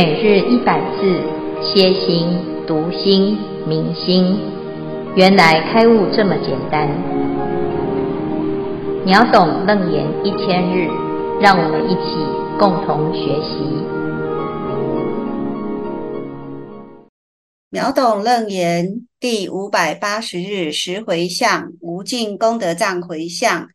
每日一百字，歇心、读心、明心，原来开悟这么简单。秒懂楞严一千日，让我们一起共同学习。秒懂楞严第五百八十日十回向无尽功德藏回向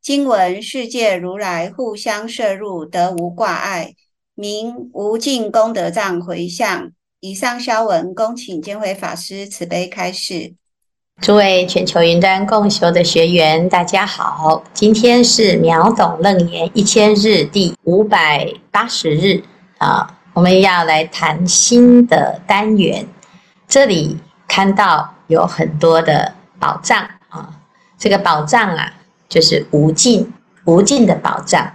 经文：世界如来互相摄入，得无挂碍。名无尽功德藏回向。以上消文，恭请见辉法师慈悲开示。诸位全球云端共修的学员，大家好，今天是秒懂楞严一千日第五百八十日啊，我们要来谈新的单元。这里看到有很多的宝藏啊，这个宝藏啊，就是无尽无尽的宝藏。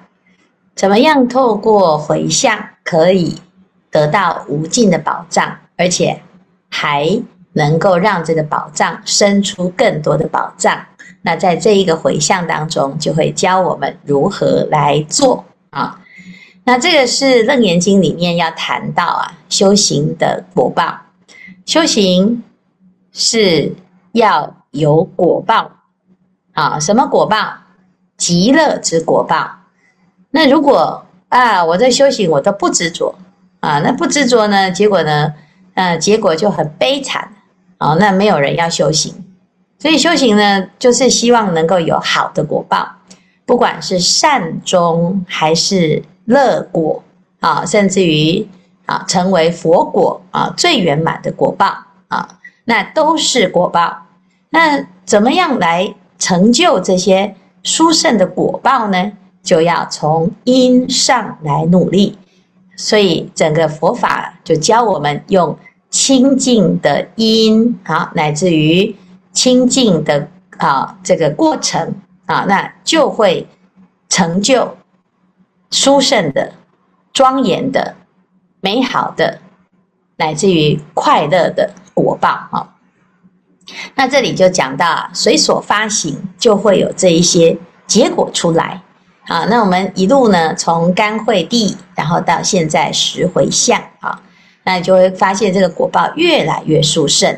怎么样透过回向可以得到无尽的宝藏，而且还能够让这个宝藏生出更多的宝藏？那在这一个回向当中，就会教我们如何来做啊。那这个是《楞严经》里面要谈到啊，修行的果报。修行是要有果报啊，什么果报？极乐之果报。那如果啊，我在修行，我都不执着啊，那不执着呢？结果呢？嗯、啊，结果就很悲惨啊。那没有人要修行，所以修行呢，就是希望能够有好的果报，不管是善终还是乐果啊，甚至于啊，成为佛果啊，最圆满的果报啊，那都是果报。那怎么样来成就这些殊胜的果报呢？就要从因上来努力，所以整个佛法就教我们用清净的因啊，乃至于清净的啊这个过程啊，那就会成就殊胜的、庄严的、美好的，乃至于快乐的果报啊。那这里就讲到，随所发行，就会有这一些结果出来。好，那我们一路呢，从干慧地，然后到现在十回向，啊，那你就会发现这个果报越来越殊胜。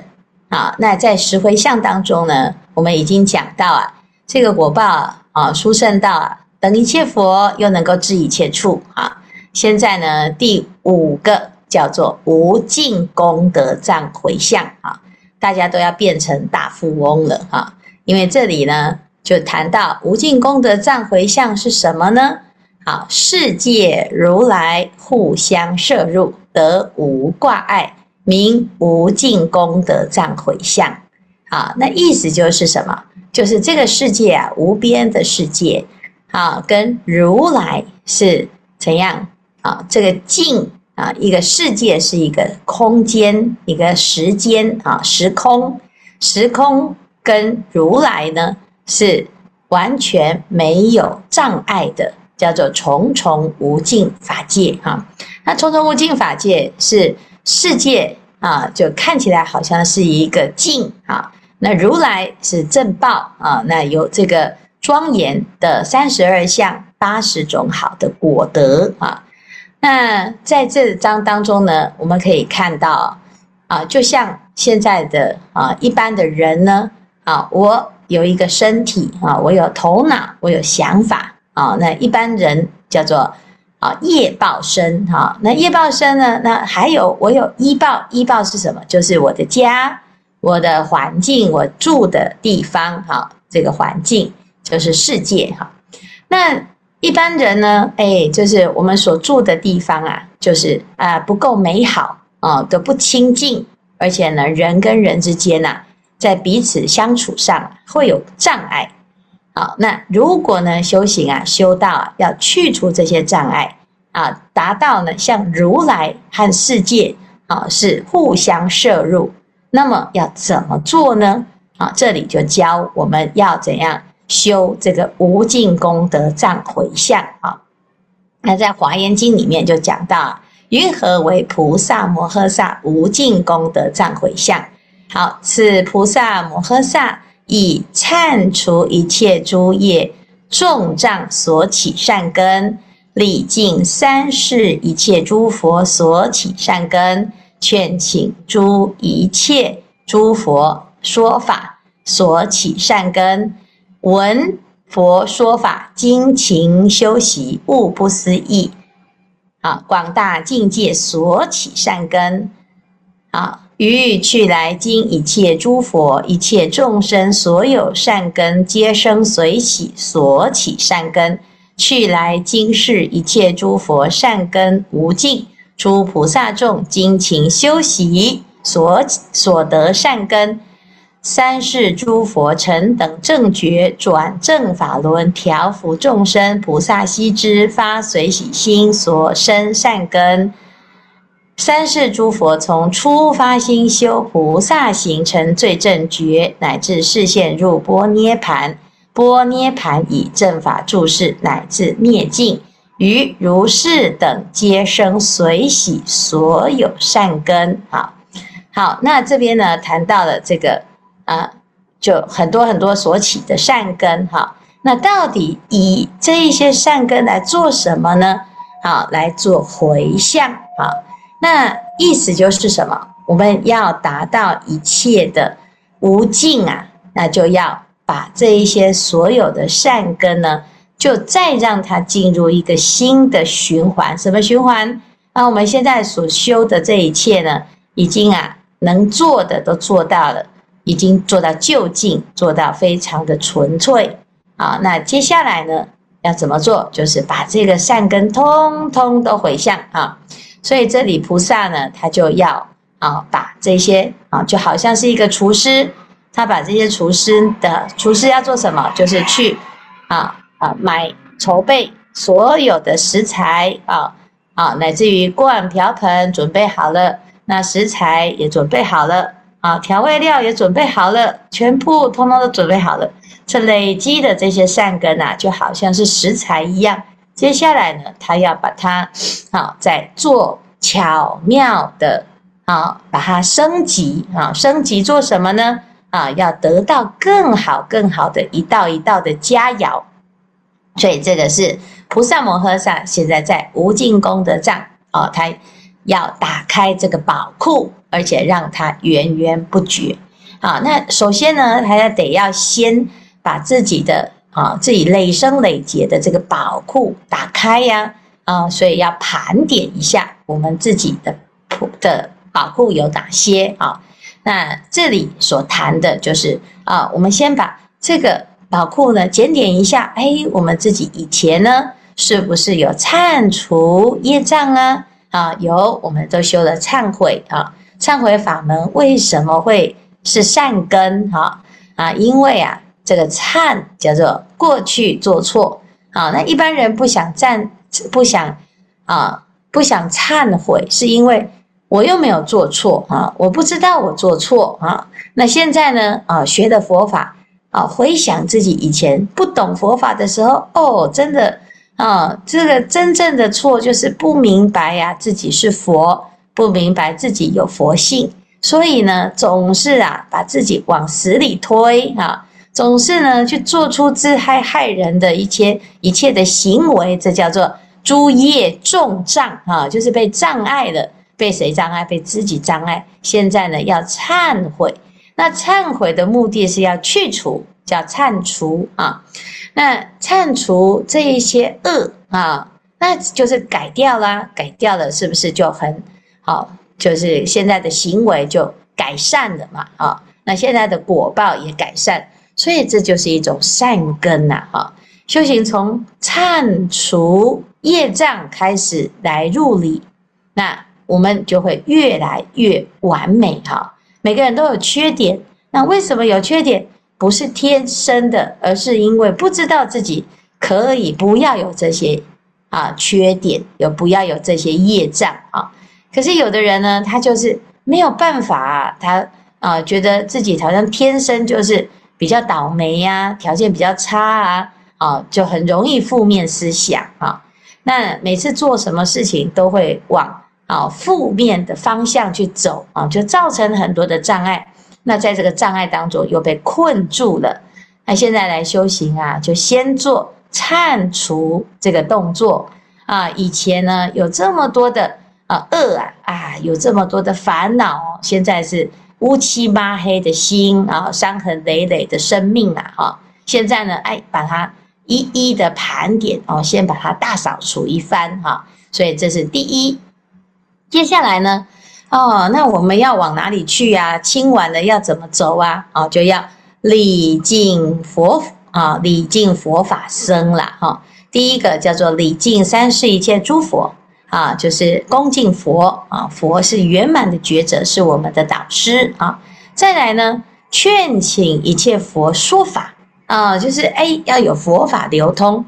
啊，那在十回向当中呢，我们已经讲到啊，这个果报啊，殊胜到啊，等一切佛又能够知一切处。啊，现在呢，第五个叫做无尽功德藏回向，啊，大家都要变成大富翁了，哈，因为这里呢。就谈到无尽功德藏回向是什么呢？好，世界如来互相摄入，得无挂碍，名无尽功德藏回向。啊，那意思就是什么？就是这个世界啊，无边的世界，啊，跟如来是怎样？啊，这个尽啊，一个世界是一个空间，一个时间啊，时空，时空跟如来呢？是完全没有障碍的，叫做重重无尽法界哈。那重重无尽法界是世界啊，就看起来好像是一个尽啊。那如来是正报啊，那有这个庄严的三十二相八十种好的果德啊。那在这章当中呢，我们可以看到啊，就像现在的啊一般的人呢啊，我。有一个身体啊，我有头脑，我有想法啊。那一般人叫做啊业报身哈。那业报身呢？那还有我有依报，依报是什么？就是我的家、我的环境、我住的地方哈。这个环境就是世界哈。那一般人呢？哎，就是我们所住的地方啊，就是啊不够美好啊，都不清净，而且呢，人跟人之间呐。在彼此相处上会有障碍，好，那如果呢修行啊修道啊要去除这些障碍啊，达到呢像如来和世界啊是互相摄入，那么要怎么做呢？啊，这里就教我们要怎样修这个无尽功德藏回向啊。那在华严经里面就讲到，云何为菩萨摩诃萨无尽功德藏回向？好，此菩萨摩诃萨以忏除一切诸业重障所起善根，礼敬三世一切诸佛所起善根，劝请诸一切诸佛说法所起善根，闻佛说法精勤修习，悟不思议。啊，广大境界所起善根，啊，于去来经一切诸佛一切众生所有善根，皆生随喜所起善根。去来今世一切诸佛善根无尽，诸菩萨众精勤修习所所得善根。三世诸佛成等正觉，转正法轮，调伏众生。菩萨悉知发随喜心所生善根。三世诸佛从初发心修菩萨行，成最正觉，乃至示现入般涅槃。般涅盘以正法住世，乃至灭尽，于如是等皆生随喜所有善根。好，好，那这边呢谈到了这个。啊，就很多很多所起的善根哈，那到底以这一些善根来做什么呢？好，来做回向啊。那意思就是什么？我们要达到一切的无尽啊，那就要把这一些所有的善根呢，就再让它进入一个新的循环。什么循环？那我们现在所修的这一切呢，已经啊能做的都做到了。已经做到究竟，做到非常的纯粹啊！那接下来呢，要怎么做？就是把这个善根通通都回向啊！所以这里菩萨呢，他就要啊，把这些啊，就好像是一个厨师，他把这些厨师的厨师要做什么？就是去啊啊买筹备所有的食材啊啊，乃至于锅碗瓢盆准备好了，那食材也准备好了。啊，调味料也准备好了，全部通通都准备好了。这累积的这些善根啊，就好像是食材一样。接下来呢，他要把它，好，再做巧妙的，啊，把它升级，啊，升级做什么呢？啊，要得到更好、更好的一道一道的佳肴。所以这个是菩萨摩诃萨现在在无尽功德藏，啊，他要打开这个宝库。而且让它源源不绝，好，那首先呢，还要得要先把自己的啊自己累生累劫的这个宝库打开呀，啊，所以要盘点一下我们自己的的宝库有哪些啊？那这里所谈的就是啊，我们先把这个宝库呢检点一下，哎，我们自己以前呢是不是有忏除业障啊？啊，有，我们都修了忏悔啊。忏悔法门为什么会是善根？哈啊，因为啊，这个忏叫做过去做错啊。那一般人不想忏，不想啊，不想忏悔，是因为我又没有做错啊，我不知道我做错啊。那现在呢啊，学的佛法啊，回想自己以前不懂佛法的时候，哦，真的啊，这个真正的错就是不明白呀，自己是佛。不明白自己有佛性，所以呢，总是啊把自己往死里推啊，总是呢去做出自害害人的一切一切的行为，这叫做诸业重障啊，就是被障碍了，被谁障碍？被自己障碍。现在呢要忏悔，那忏悔的目的是要去除，叫忏除啊。那忏除这一些恶啊，那就是改掉啦，改掉了是不是就很？好，就是现在的行为就改善了嘛，啊，那现在的果报也改善，所以这就是一种善根呐，哈。修行从忏除业障开始来入理，那我们就会越来越完美，哈。每个人都有缺点，那为什么有缺点？不是天生的，而是因为不知道自己可以不要有这些啊缺点，有不要有这些业障啊。可是有的人呢，他就是没有办法啊，他啊、觉得自己好像天生就是比较倒霉呀、啊，条件比较差啊，啊、就很容易负面思想啊。那每次做什么事情都会往啊、负面的方向去走啊，就造成很多的障碍。那在这个障碍当中又被困住了。那现在来修行啊，就先做忏除这个动作。啊，以前呢有这么多的啊恶啊啊，有这么多的烦恼，现在是乌漆抹黑的心啊，伤痕累累的生命啊，哈，现在呢，哎，把它一一的盘点哦，先把它大扫除一番哈，所以这是第一。接下来呢，哦，那我们要往哪里去呀？清完了要怎么走啊？哦，就要礼敬佛啊，礼敬佛法僧了哈。第一个叫做礼敬三世一切诸佛啊，就是恭敬佛啊，佛是圆满的觉者，是我们的导师啊。再来呢，劝请一切佛说法啊，就是哎要有佛法流通，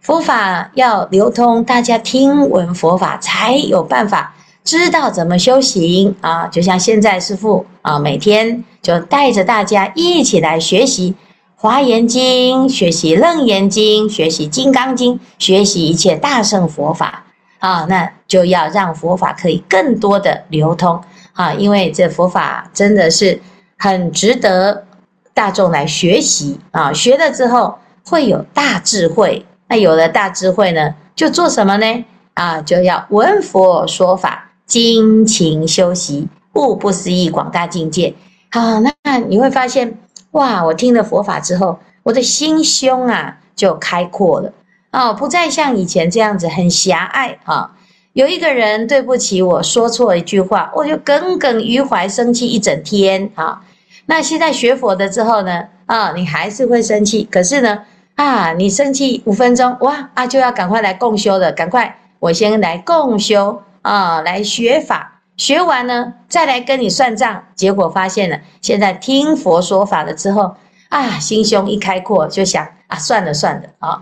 佛法要流通，大家听闻佛法才有办法知道怎么修行啊。就像现在师父啊，每天就带着大家一起来学习。华严经学习，楞严经学习，金刚经学习一切大乘佛法啊，那就要让佛法可以更多的流通啊，因为这佛法真的是很值得大众来学习啊，学了之后会有大智慧，那有了大智慧呢，就做什么呢？啊，就要闻佛说法，精勤修习，悟不思议广大境界。好，那你会发现。哇！我听了佛法之后，我的心胸啊就开阔了哦，不再像以前这样子很狭隘啊。有一个人对不起我说错一句话，我就耿耿于怀，生气一整天啊。那现在学佛的之后呢，啊，你还是会生气，可是呢，啊，你生气五分钟，哇啊，就要赶快来共修了，赶快我先来共修啊，来学法。学完呢，再来跟你算账，结果发现了，现在听佛说法了之后，啊，心胸一开阔，就想啊，算了算了啊，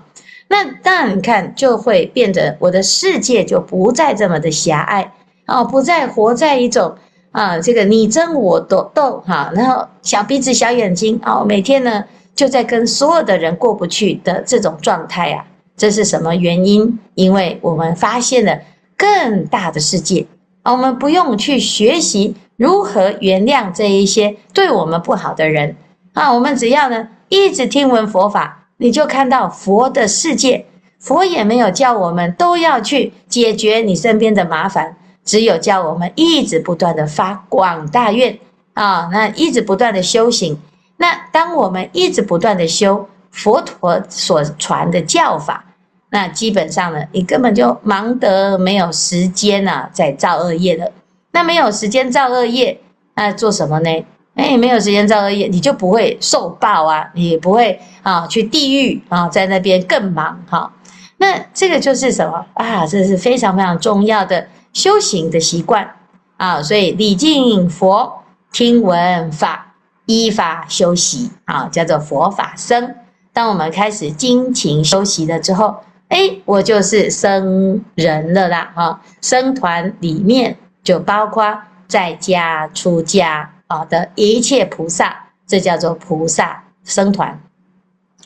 那当然你看，就会变得我的世界就不再这么的狭隘啊，不再活在一种啊，这个你争我斗斗哈，然后小鼻子小眼睛啊，每天呢就在跟所有的人过不去的这种状态啊，这是什么原因？因为我们发现了更大的世界啊。我们不用去学习如何原谅这一些对我们不好的人啊，我们只要呢一直听闻佛法，你就看到佛的世界。佛也没有叫我们都要去解决你身边的麻烦，只有叫我们一直不断的发广大愿啊，那一直不断的修行。那当我们一直不断的修佛陀所传的教法。那基本上呢，你根本就忙得没有时间呐、啊，在造恶业了。那没有时间造恶业，那做什么呢？哎，没有时间造恶业，你就不会受报啊，你也不会啊去地狱啊，在那边更忙哈、那这个就是什么啊？这是非常非常重要的修行的习惯啊。所以礼敬佛，听闻法，依法修习啊，叫做佛法僧。当我们开始精勤修习了之后，哎，我就是僧人了啦，哈，僧团里面就包括在家出家好的一切菩萨，这叫做菩萨僧团。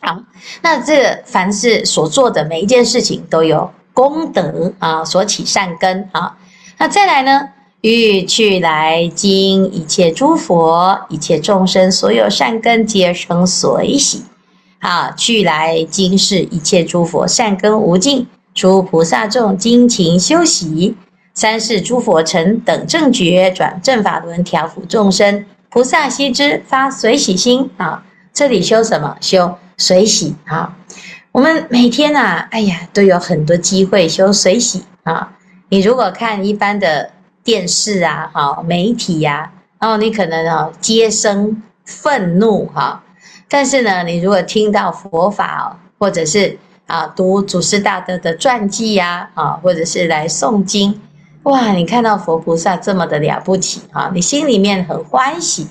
好，那这凡是所做的每一件事情都有功德啊，所起善根啊。那再来呢，欲去来经一切诸佛一切众生所有善根皆生随喜。啊，去来经世一切诸佛善根无尽，诸菩萨众精勤修习，三世诸佛成等正觉转正法轮调伏众生，菩萨悉知发随喜心啊！这里修什么？修随喜啊！我们每天呐、啊，哎呀，都有很多机会修随喜啊！你如果看一般的电视啊，好媒体呀、啊，然后你可能啊，皆生愤怒哈。啊但是呢，你如果听到佛法，或者是啊读祖师大德的传记呀，啊，或者是来诵经，哇，你看到佛菩萨这么的了不起哈，你心里面很欢喜，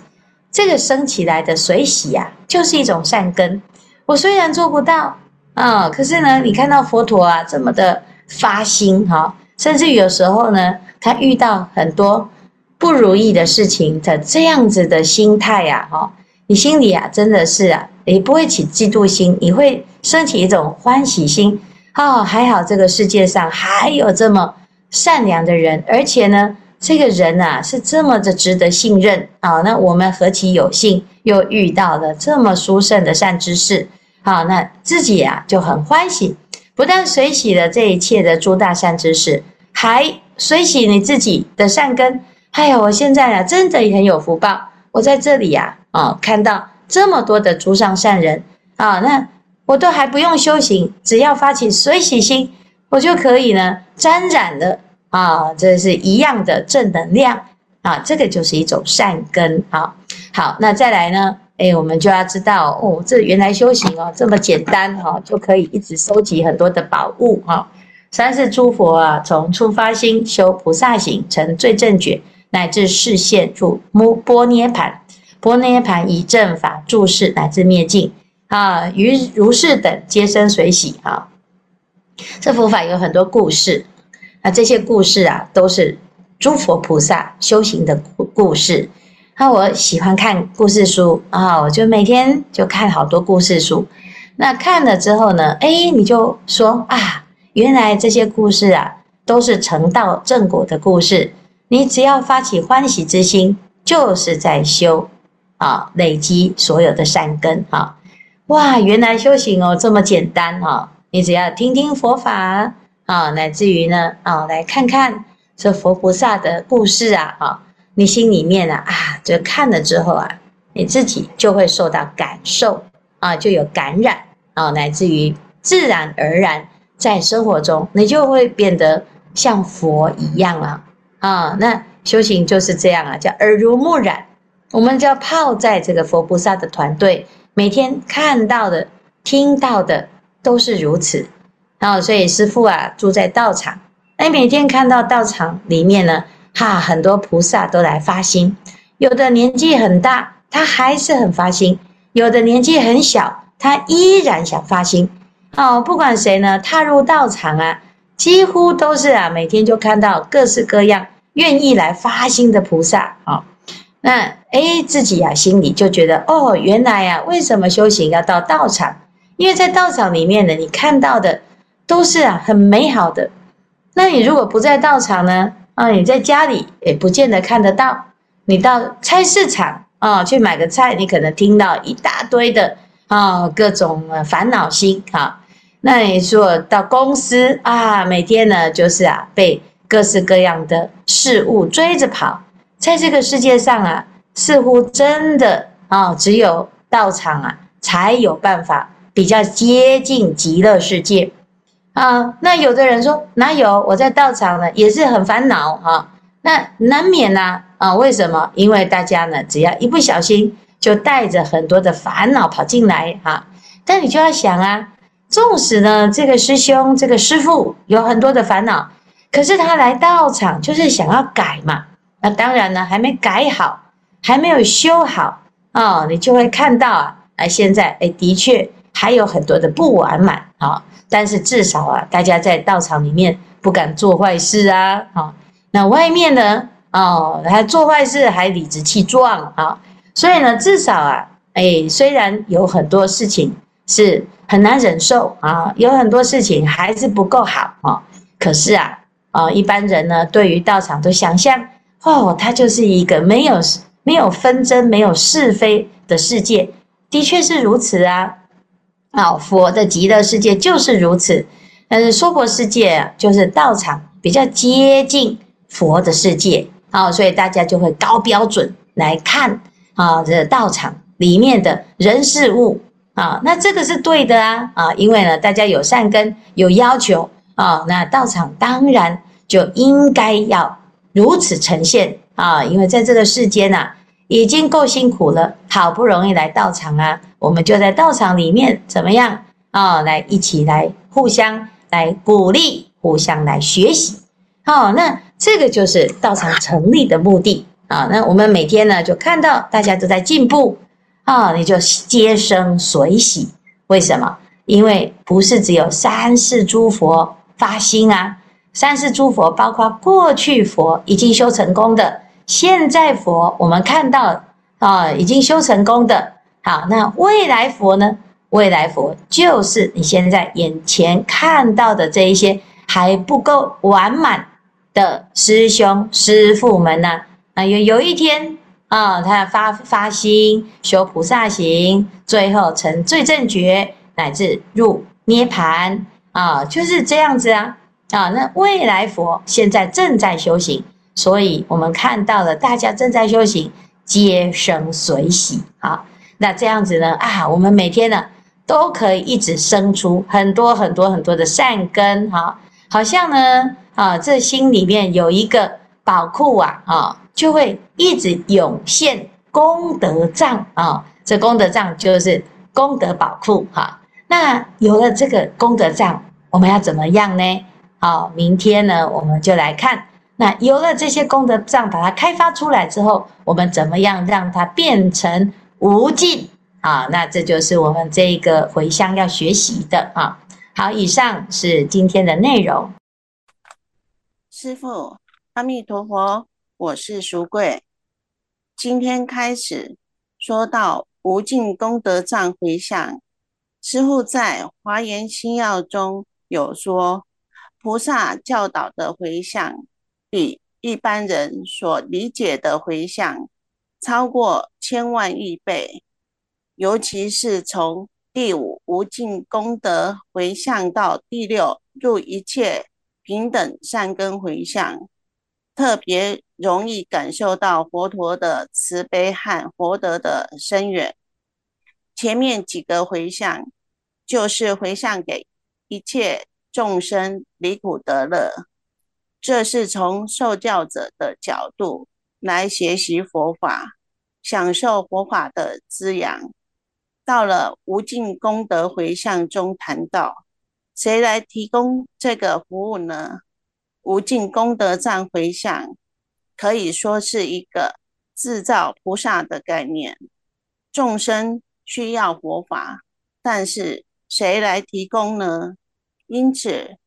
这个生起来的随喜呀，就是一种善根。我虽然做不到啊，可是呢，你看到佛陀啊这么的发心哈，甚至有时候呢，他遇到很多不如意的事情的这样子的心态呀，哈。你心里啊，真的是啊，你不会起嫉妒心，你会升起一种欢喜心。哦，还好这个世界上还有这么善良的人，而且呢，这个人啊是这么的值得信任啊。那我们何其有幸，又遇到了这么殊胜的善知识。好，那自己啊就很欢喜，不但随喜了这一切的诸大善知识，还随喜你自己的善根。哎呀，我现在啊，真的也很有福报。我在这里呀、啊，啊、看到这么多的诸上善人啊，那我都还不用修行，只要发起随喜心，我就可以呢沾染了啊，这是一样的正能量啊，这个就是一种善根啊。好，那再来呢？哎，我们就要知道哦，这原来修行哦这么简单哈、哦，就可以一直收集很多的宝物哈、哦。三世诸佛啊，从初发心修菩萨行，成最正觉，乃至示现入般涅盘，波涅盘以正法住世，乃至灭尽啊，于如是等皆生随喜啊。这佛法有很多故事，那这些故事啊，都是诸佛菩萨修行的故故事。那我喜欢看故事书啊，我就每天就看好多故事书。那看了之后呢，哎，你就说啊，原来这些故事啊，都是成道正果的故事。你只要发起欢喜之心，就是在修啊，累积所有的善根啊。哇，原来修行哦这么简单哈！你只要听听佛法啊，乃至于呢啊，来看看这佛菩萨的故事啊啊。你心里面啊啊，就看了之后啊，你自己就会受到感受啊，就有感染啊，乃至于自然而然在生活中，你就会变得像佛一样啊啊！那修行就是这样啊，叫耳濡目染，我们就要泡在这个佛菩萨的团队，每天看到的、听到的都是如此。然后，所以师父啊住在道场，哎，每天看到道场里面呢。哈，很多菩萨都来发心，有的年纪很大，他还是很发心；有的年纪很小，他依然想发心。哦，不管谁呢，踏入道场啊，几乎都是啊，每天就看到各式各样愿意来发心的菩萨啊、哦。那哎，自己啊心里就觉得哦，原来啊，为什么修行要到道场？因为在道场里面呢，你看到的都是啊很美好的。那你如果不在道场呢？啊，你在家里也不见得看得到。你到菜市场啊去买个菜，你可能听到一大堆的啊各种烦恼心啊。那你说到公司啊，每天呢就是啊被各式各样的事物追着跑。在这个世界上啊，似乎真的啊只有道场啊才有办法比较接近极乐世界。啊，那有的人说哪有？我在道场呢，也是很烦恼哈。那难免呐啊，啊？为什么？因为大家呢，只要一不小心，就带着很多的烦恼跑进来哈，啊。但你就要想啊，纵使呢，这个师兄、这个师父有很多的烦恼，可是他来道场就是想要改嘛。那当然呢，还没改好，还没有修好啊，你就会看到啊，啊，现在哎，的确还有很多的不完满啊。但是至少啊，大家在道场里面不敢做坏事啊，好，那外面呢，哦，还做坏事还理直气壮啊，所以呢，至少啊，哎，虽然有很多事情是很难忍受啊，有很多事情还是不够好啊，可是啊，啊，一般人呢，对于道场都想象，哦，它就是一个没有没有纷争、没有是非的世界，的确是如此啊。啊，佛的极乐世界就是如此，但是娑婆世界，就是道场比较接近佛的世界啊，所以大家就会高标准来看啊，这道场里面的人事物啊，那这个是对的啊啊，因为呢，大家有善根，有要求啊，那道场当然就应该要如此呈现啊，因为在这个世间呐，已经够辛苦了，好不容易来道场啊。我们就在道场里面怎么样啊？来一起来互相来鼓励，互相来学习。好，那这个就是道场成立的目的啊。那我们每天呢就看到大家都在进步啊，你就皆生随喜。为什么？因为不是只有三世诸佛发心啊，三世诸佛包括过去佛已经修成功的，现在佛我们看到啊已经修成功的。好，那未来佛呢？未来佛就是你现在眼前看到的这一些还不够完满的师兄师父们呢、啊？有有一天啊，他发发心修菩萨行，最后成最正觉，乃至入涅槃啊，就是这样子啊啊。那未来佛现在正在修行，所以我们看到了大家正在修行，皆生随喜啊。那这样子呢啊，我们每天呢都可以一直生出很多很多很多的善根哈，好像呢啊，这心里面有一个宝库啊啊，就会一直涌现功德藏啊。这功德藏就是功德宝库哈。那有了这个功德账，我们要怎么样呢？好，明天呢我们就来看。那有了这些功德账，把它开发出来之后，我们怎么样让它变成？无尽啊，那这就是我们这个回向要学习的啊。好，以上是今天的内容。师父，阿弥陀佛，我是淑贵。今天开始说到无尽功德藏回向，师父在《华严心要》中有说，菩萨教导的回向比一般人所理解的回向。超过千万亿倍，尤其是从第五无尽功德回向到第六入一切平等善根回向，特别容易感受到佛陀的慈悲和佛德的深远。前面几个回向就是回向给一切众生离苦得乐，这是从受教者的角度。来学习佛法，享受佛法的滋养。到了无尽功德回向中谈到，谁来提供这个服务呢？无尽功德藏回向可以说是一个制造菩萨的概念。众生需要佛法，但是谁来提供呢？因此，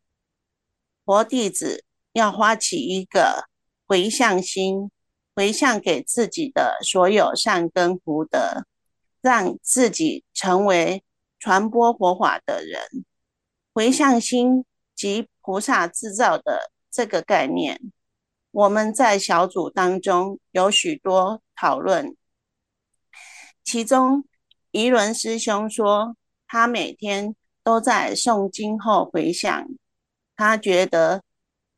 佛弟子要发起一个回向心。回向给自己的所有善根福德，让自己成为传播佛法的人。回向心即菩萨制造的这个概念，我们在小组当中有许多讨论。其中，仪轮师兄说，他每天都在诵经后回向，他觉得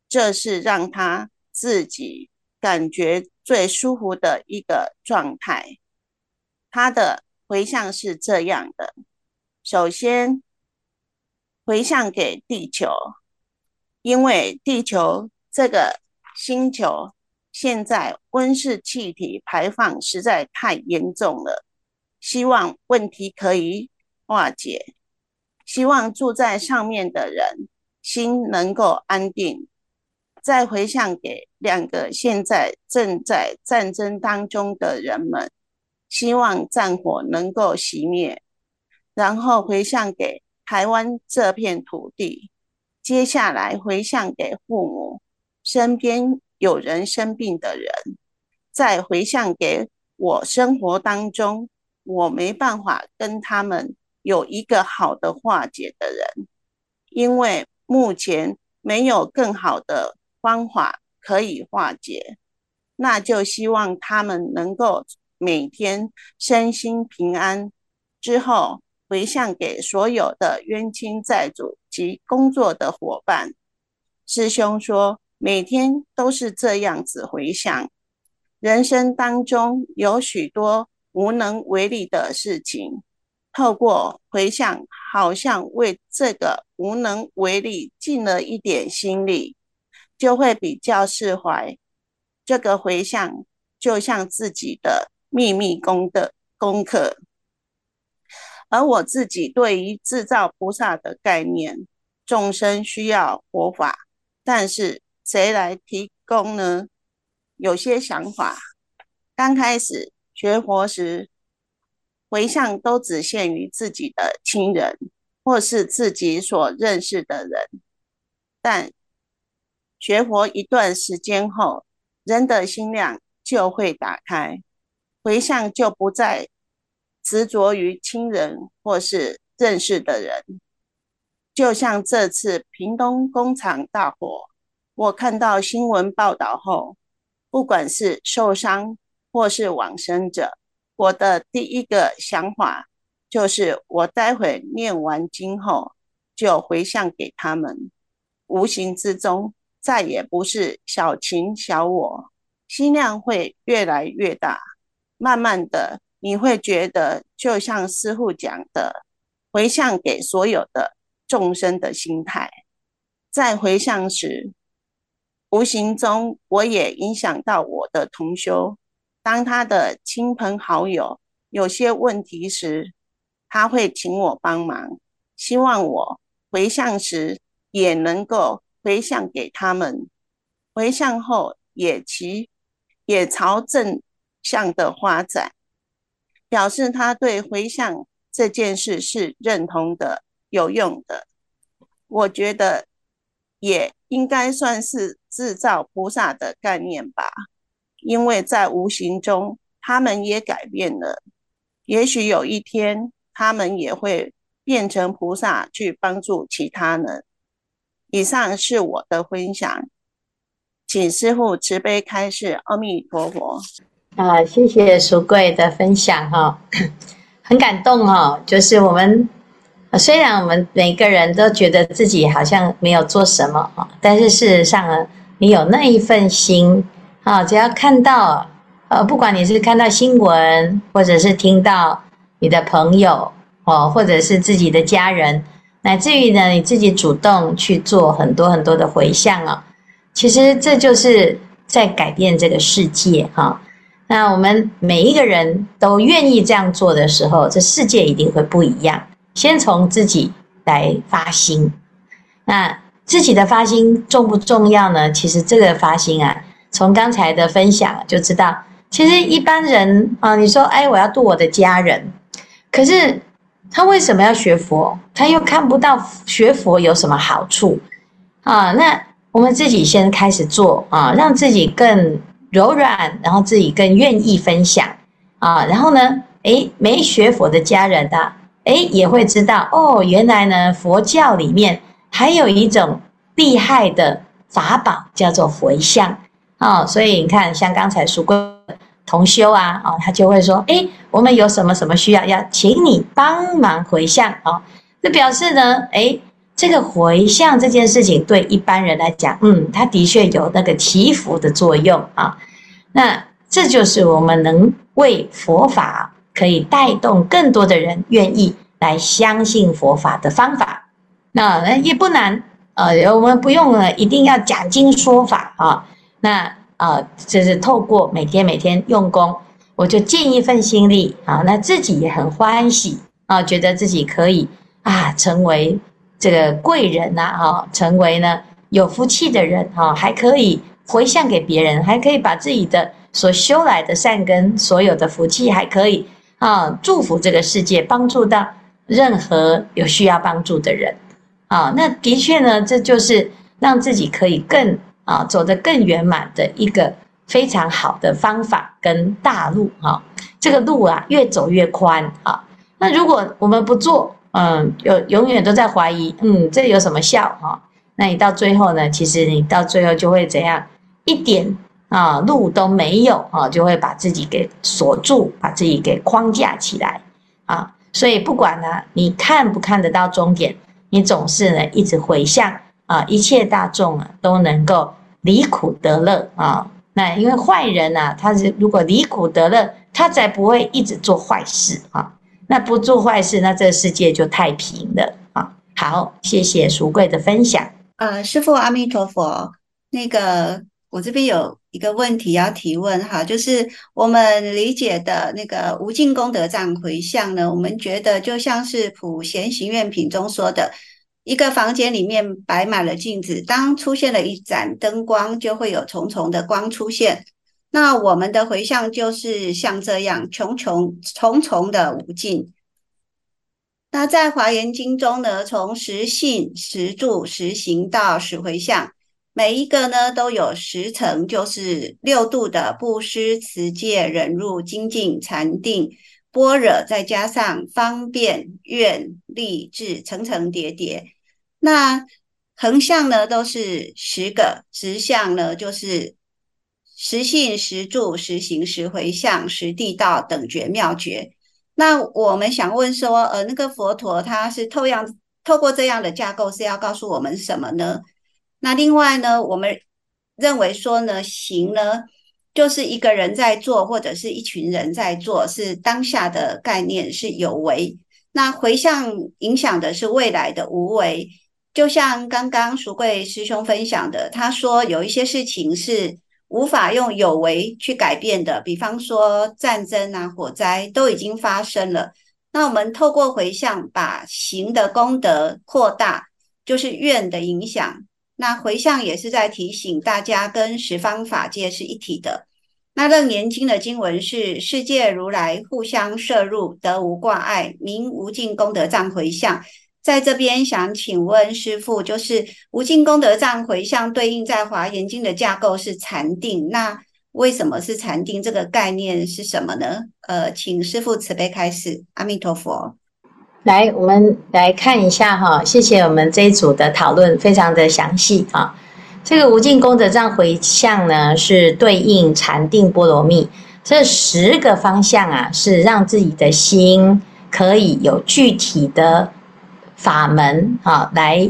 这是让他自己感觉。最舒服的一个状态，他的回向是这样的：首先回向给地球，因为地球这个星球现在温室气体排放实在太严重了，希望问题可以化解，希望住在上面的人心能够安定。再回向给两个现在正在战争当中的人们，希望战火能够熄灭，然后回向给台湾这片土地。接下来回向给父母，身边有人生病的人，再回向给我生活当中我没办法跟他们有一个好的化解的人，因为目前没有更好的。方法可以化解，那就希望他们能够每天身心平安。之后回向给所有的冤亲债主及工作的伙伴。师兄说，每天都是这样子回向。人生当中有许多无能为力的事情，透过回向，好像为这个无能为力尽了一点心力。就会比较释怀，这个回向就像自己的秘密功德功课。而我自己对于制造菩萨的概念，众生需要佛法，但是谁来提供呢？有些想法，刚开始学佛时，回向都只限于自己的亲人或是自己所认识的人，但学佛一段时间后，人的心量就会打开，回向就不再执着于亲人或是认识的人。就像这次屏东工厂大火，我看到新闻报道后，不管是受伤或是往生者，我的第一个想法就是：我待会念完经后，就回向给他们，无形之中再也不是小情小我，心量会越来越大，慢慢的你会觉得就像师父讲的，回向给所有的众生的心态，在回向时，无形中我也影响到我的同修，当他的亲朋好友有些问题时，他会请我帮忙，希望我回向时也能够回向给他们。回向后也其也朝正向的发展，表示他对回向这件事是认同的、有用的。我觉得也应该算是制造菩萨的概念吧，因为在无形中他们也改变了，也许有一天。他们也会变成菩萨去帮助其他人。以上是我的分享，请师父慈悲开示。阿弥陀佛。啊，谢谢淑贵的分享哈，很感动哈。就是我们虽然我们每个人都觉得自己好像没有做什么哈，但是事实上呢，你有那一份心啊，只要看到呃，不管你是看到新闻，或者是听到。你的朋友哦，或者是自己的家人，乃至于呢，你自己主动去做很多很多的回向啊，其实这就是在改变这个世界哈。那我们每一个人都愿意这样做的时候，这世界一定会不一样。先从自己来发心，那自己的发心重不重要呢？其实这个发心啊，从刚才的分享就知道，其实一般人啊，你说哎，我要度我的家人。可是他为什么要学佛？他又看不到学佛有什么好处啊？那我们自己先开始做啊，让自己更柔软，然后自己更愿意分享啊。然后呢，诶，没学佛的家人啊，诶，也会知道哦，原来呢，佛教里面还有一种厉害的法宝，叫做回向啊。所以你看，像刚才说过。同修啊，哦，他就会说，诶，我们有什么什么需要，要请你帮忙回向啊。这表示呢，诶，这个回向这件事情对一般人来讲，嗯，他的确有那个祈福的作用啊。那这就是我们能为佛法可以带动更多的人愿意来相信佛法的方法。那也不难，呃，我们不用了，一定要讲经说法啊。那。啊，就是透过每天每天用功，我就尽一份心力啊，那自己也很欢喜啊，觉得自己可以啊，成为这个贵人呐，哈，成为呢有福气的人哈，还可以回向给别人，还可以把自己的所修来的善根，所有的福气，还可以啊，祝福这个世界，帮助到任何有需要帮助的人啊，那的确呢，这就是让自己可以更。啊，走得更圆满的一个非常好的方法跟大路哈，这个路啊越走越宽啊。那如果我们不做，嗯，有永远都在怀疑，嗯，这有什么效哈？那你到最后呢，其实你到最后就会怎样？一点啊路都没有啊，就会把自己给锁住，把自己给框架起来啊。所以不管呢，你看不看得到终点，你总是呢一直回向啊，一切大众啊都能够。离苦得乐啊！那因为坏人呐，他是如果离苦得乐，他才不会一直做坏事啊。那不做坏事，那这个世界就太平了啊。好，谢谢淑贵的分享。呃，师父阿弥陀佛。那个我这边有一个问题要提问哈，就是我们理解的那个无尽功德藏回向呢，我们觉得就像是普贤行愿品中说的。一个房间里面摆满了镜子，当出现了一盏灯光，就会有重重的光出现。那我们的回向就是像这样，重重重重的无尽。那在《华严经》中呢，从十信、十住、十行到十回向，每一个呢都有十层，就是六度的布施、持戒、忍辱、精进、禅定、般若，再加上方便、愿、力、智，层层叠叠。那横向呢，都是十个；直向呢，就是十信、十住、十行、十回向、十地道等觉妙觉。那我们想问说，呃，那个佛陀他是透样透过这样的架构是要告诉我们什么呢？那另外呢，我们认为说呢，行呢就是一个人在做，或者是一群人在做，是当下的概念是有为。那回向影响的是未来的无为。就像刚刚淑贵师兄分享的，他说有一些事情是无法用有为去改变的，比方说战争啊、火灾都已经发生了。那我们透过回向，把行的功德扩大，就是愿的影响。那回向也是在提醒大家，跟十方法界是一体的。那楞严经的经文是：世界如来互相摄入，得无挂碍，名无尽功德藏回向。在这边想请问师父，就是无尽功德藏回向对应在华严经的架构是禅定，那为什么是禅定？这个概念是什么呢？呃，请师父慈悲开示。阿弥陀佛。来，我们来看一下哈，谢谢我们这一组的讨论，非常的详细啊。这个无尽功德藏回向呢，是对应禅定波罗蜜这十个方向啊，是让自己的心可以有具体的。法门哈，来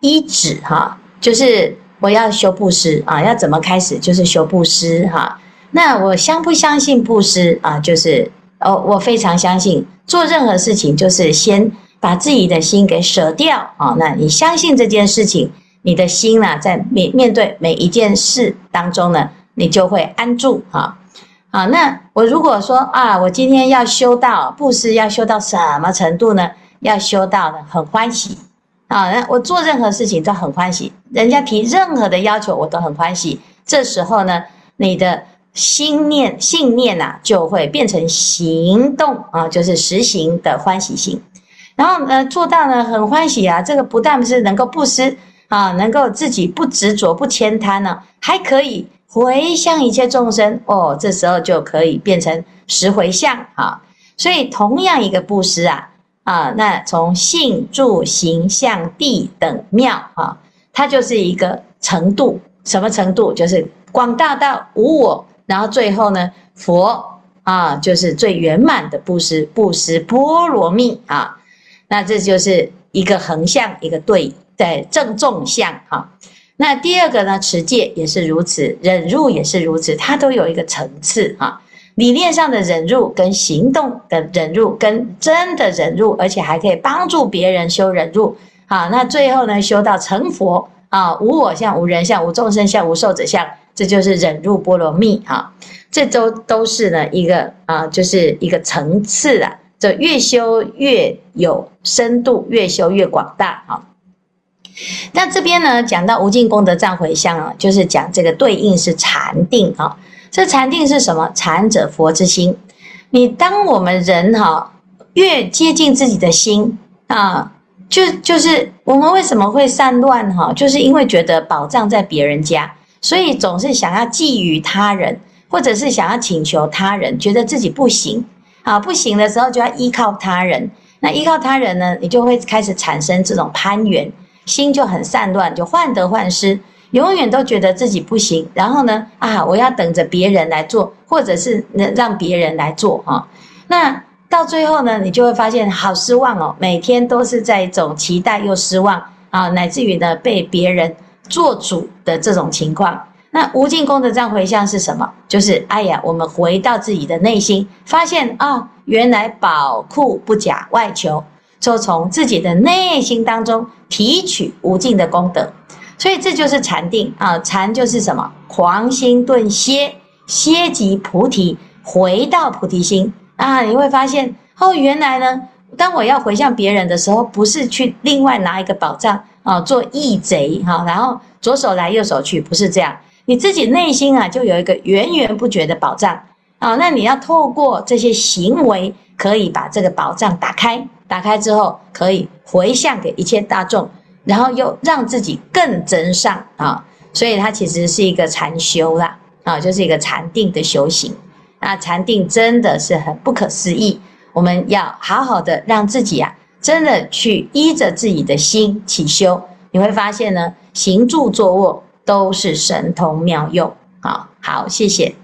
依止哈，就是我要修布施啊，要怎么开始？就是修布施哈。那我相不相信布施啊？就是哦，我非常相信。做任何事情，就是先把自己的心给舍掉啊。那你相信这件事情，你的心呢，在面面对每一件事当中呢，你就会安住啊。啊，那我如果说啊，我今天要修到布施，要修到什么程度呢？要修到呢很欢喜啊！那我做任何事情都很欢喜，人家提任何的要求我都很欢喜。这时候呢，你的心念、信念呐、啊，就会变成行动啊，就是实行的欢喜心。然后呢，做到呢很欢喜啊！这个不但是能够布施啊，能够自己不执着、不慳贪呢，还可以回向一切众生哦。这时候就可以变成十回向啊！所以同样一个布施啊。啊，那从信住行向地等妙啊，它就是一个程度，什么程度？就是广大到无我，然后最后呢，佛啊，就是最圆满的布施，布施波罗蜜啊。那这就是一个横向，一个对在正纵向哈。那第二个呢，持戒也是如此，忍辱也是如此，它都有一个层次哈。理念上的忍辱，跟行动的忍辱，跟真的忍辱，而且还可以帮助别人修忍辱。好，那最后呢，修到成佛啊，无我相、无人相、无众生相、无寿者相，这就是忍辱波罗蜜。哈，这都都是呢一个啊，就是一个层次啊，就越修越有深度，越修越广大。哈，那这边呢讲到无尽功德藏回向啊，就是讲这个对应是禅定啊。这禅定是什么？禅者佛之心。你当我们人哈越接近自己的心啊，就就是我们为什么会散乱哈？就是因为觉得宝藏在别人家，所以总是想要觊觎他人，或者是想要请求他人，觉得自己不行啊，不行的时候就要依靠他人。那依靠他人呢，你就会开始产生这种攀援，心就很散乱，就患得患失。永远都觉得自己不行，然后呢，啊，我要等着别人来做，或者是能让别人来做啊。那到最后呢，你就会发现好失望哦，每天都是在一种期待又失望啊，乃至于呢被别人做主的这种情况。那无尽功德藏回向是什么？就是哎呀，我们回到自己的内心，发现啊，原来宝库不假外求，就从自己的内心当中提取无尽的功德。所以这就是禅定啊，禅就是什么？狂心顿歇，歇即菩提，回到菩提心啊！你会发现哦，原来呢，当我要回向别人的时候，不是去另外拿一个宝藏啊，做义贼哈，然后左手来右手去，不是这样。你自己内心啊，就有一个源源不绝的宝藏啊，那你要透过这些行为，可以把这个宝藏打开，打开之后，可以回向给一切大众。然后又让自己更增上啊，所以它其实是一个禅修啦，啊，就是一个禅定的修行。那禅定真的是很不可思议，我们要好好的让自己啊，真的去依着自己的心起修，你会发现呢，行住坐卧都是神通妙用。啊，好，谢谢。